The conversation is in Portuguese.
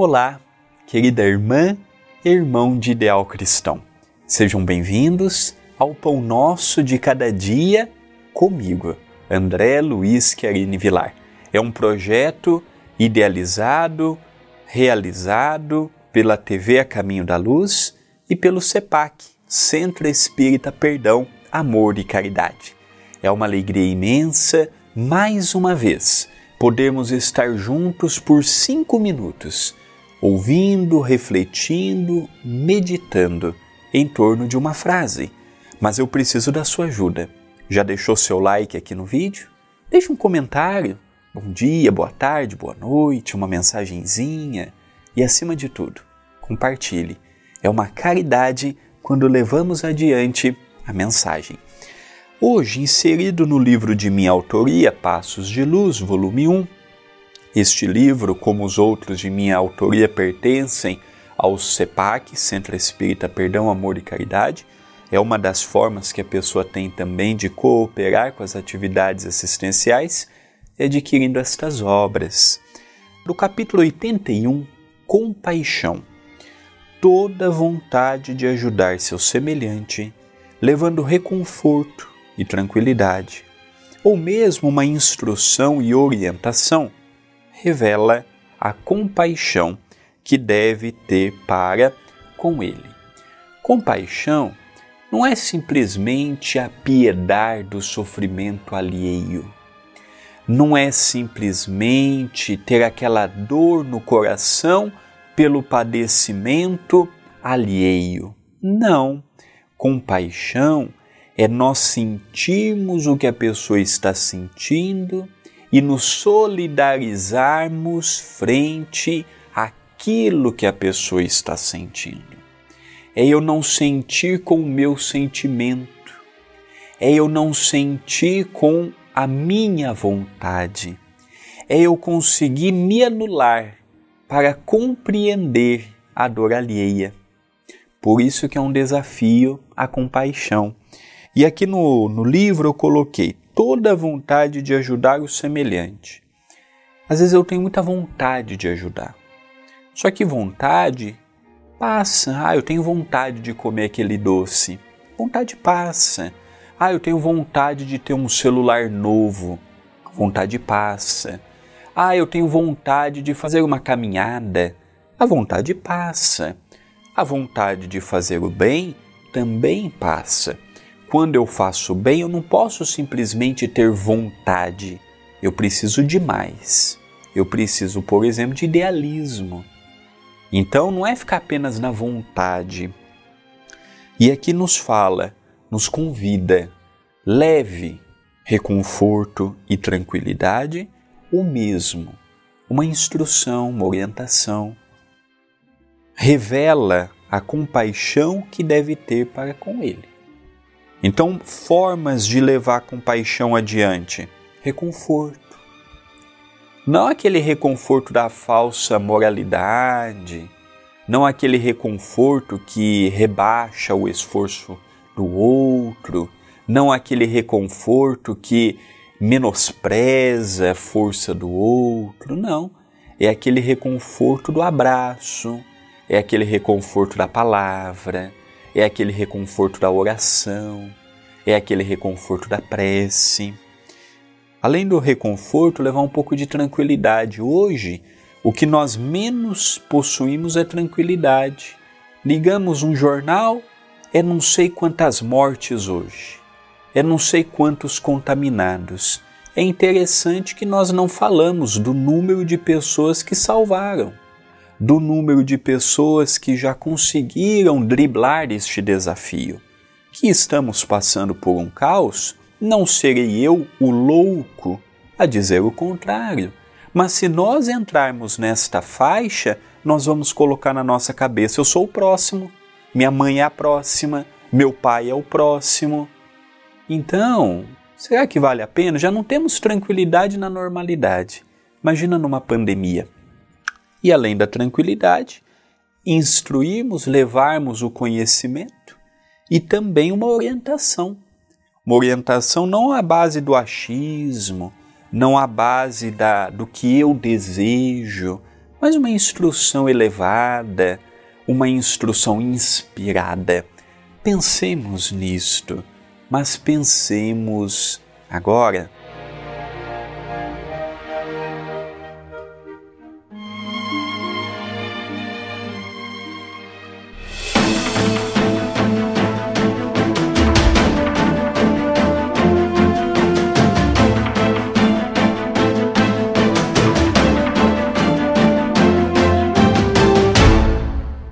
Olá, querida irmã e irmão de ideal cristão. Sejam bem-vindos ao Pão Nosso de Cada Dia comigo, André Luiz Querini Vilar. É um projeto idealizado, realizado pela TV A Caminho da Luz e pelo CEPAC, Centro Espírita Perdão, Amor e Caridade. É uma alegria imensa, mais uma vez, podermos estar juntos por cinco minutos ouvindo, refletindo, meditando em torno de uma frase. Mas eu preciso da sua ajuda. Já deixou seu like aqui no vídeo? Deixe um comentário. Bom dia, boa tarde, boa noite, uma mensagenzinha e acima de tudo, compartilhe. É uma caridade quando levamos adiante a mensagem. Hoje, inserido no livro de minha autoria, Passos de Luz, volume 1, este livro, como os outros de minha autoria, pertencem ao CEPAC, Centro Espírita Perdão, Amor e Caridade. É uma das formas que a pessoa tem também de cooperar com as atividades assistenciais, adquirindo estas obras. No capítulo 81, Compaixão. Toda vontade de ajudar seu semelhante, levando reconforto e tranquilidade, ou mesmo uma instrução e orientação, revela a compaixão que deve ter para com ele. Compaixão não é simplesmente apiedar do sofrimento alheio. Não é simplesmente ter aquela dor no coração pelo padecimento alheio. Não. Compaixão é nós sentirmos o que a pessoa está sentindo e nos solidarizarmos frente àquilo que a pessoa está sentindo. É eu não sentir com o meu sentimento, é eu não sentir com a minha vontade, é eu conseguir me anular para compreender a dor alheia. Por isso que é um desafio a compaixão. E aqui no, no livro eu coloquei toda a vontade de ajudar o semelhante. Às vezes eu tenho muita vontade de ajudar. Só que vontade passa. Ah, eu tenho vontade de comer aquele doce. Vontade passa. Ah, eu tenho vontade de ter um celular novo. Vontade passa. Ah, eu tenho vontade de fazer uma caminhada. A vontade passa. A vontade de fazer o bem também passa quando eu faço bem, eu não posso simplesmente ter vontade. Eu preciso de mais. Eu preciso, por exemplo, de idealismo. Então não é ficar apenas na vontade. E aqui nos fala, nos convida, leve reconforto e tranquilidade, o mesmo, uma instrução, uma orientação. Revela a compaixão que deve ter para com ele. Então, formas de levar compaixão adiante: reconforto. Não aquele reconforto da falsa moralidade, não aquele reconforto que rebaixa o esforço do outro, não aquele reconforto que menospreza a força do outro, não. É aquele reconforto do abraço, é aquele reconforto da palavra, é aquele reconforto da oração, é aquele reconforto da prece. Além do reconforto, levar um pouco de tranquilidade. Hoje, o que nós menos possuímos é tranquilidade. Ligamos um jornal, é não sei quantas mortes hoje, é não sei quantos contaminados. É interessante que nós não falamos do número de pessoas que salvaram do número de pessoas que já conseguiram driblar este desafio. Que estamos passando por um caos, não serei eu o louco a dizer o contrário. Mas se nós entrarmos nesta faixa, nós vamos colocar na nossa cabeça: eu sou o próximo, minha mãe é a próxima, meu pai é o próximo. Então, será que vale a pena? Já não temos tranquilidade na normalidade. Imagina numa pandemia e além da tranquilidade, instruirmos, levarmos o conhecimento e também uma orientação. Uma orientação não à base do achismo, não à base da, do que eu desejo, mas uma instrução elevada, uma instrução inspirada. Pensemos nisto, mas pensemos agora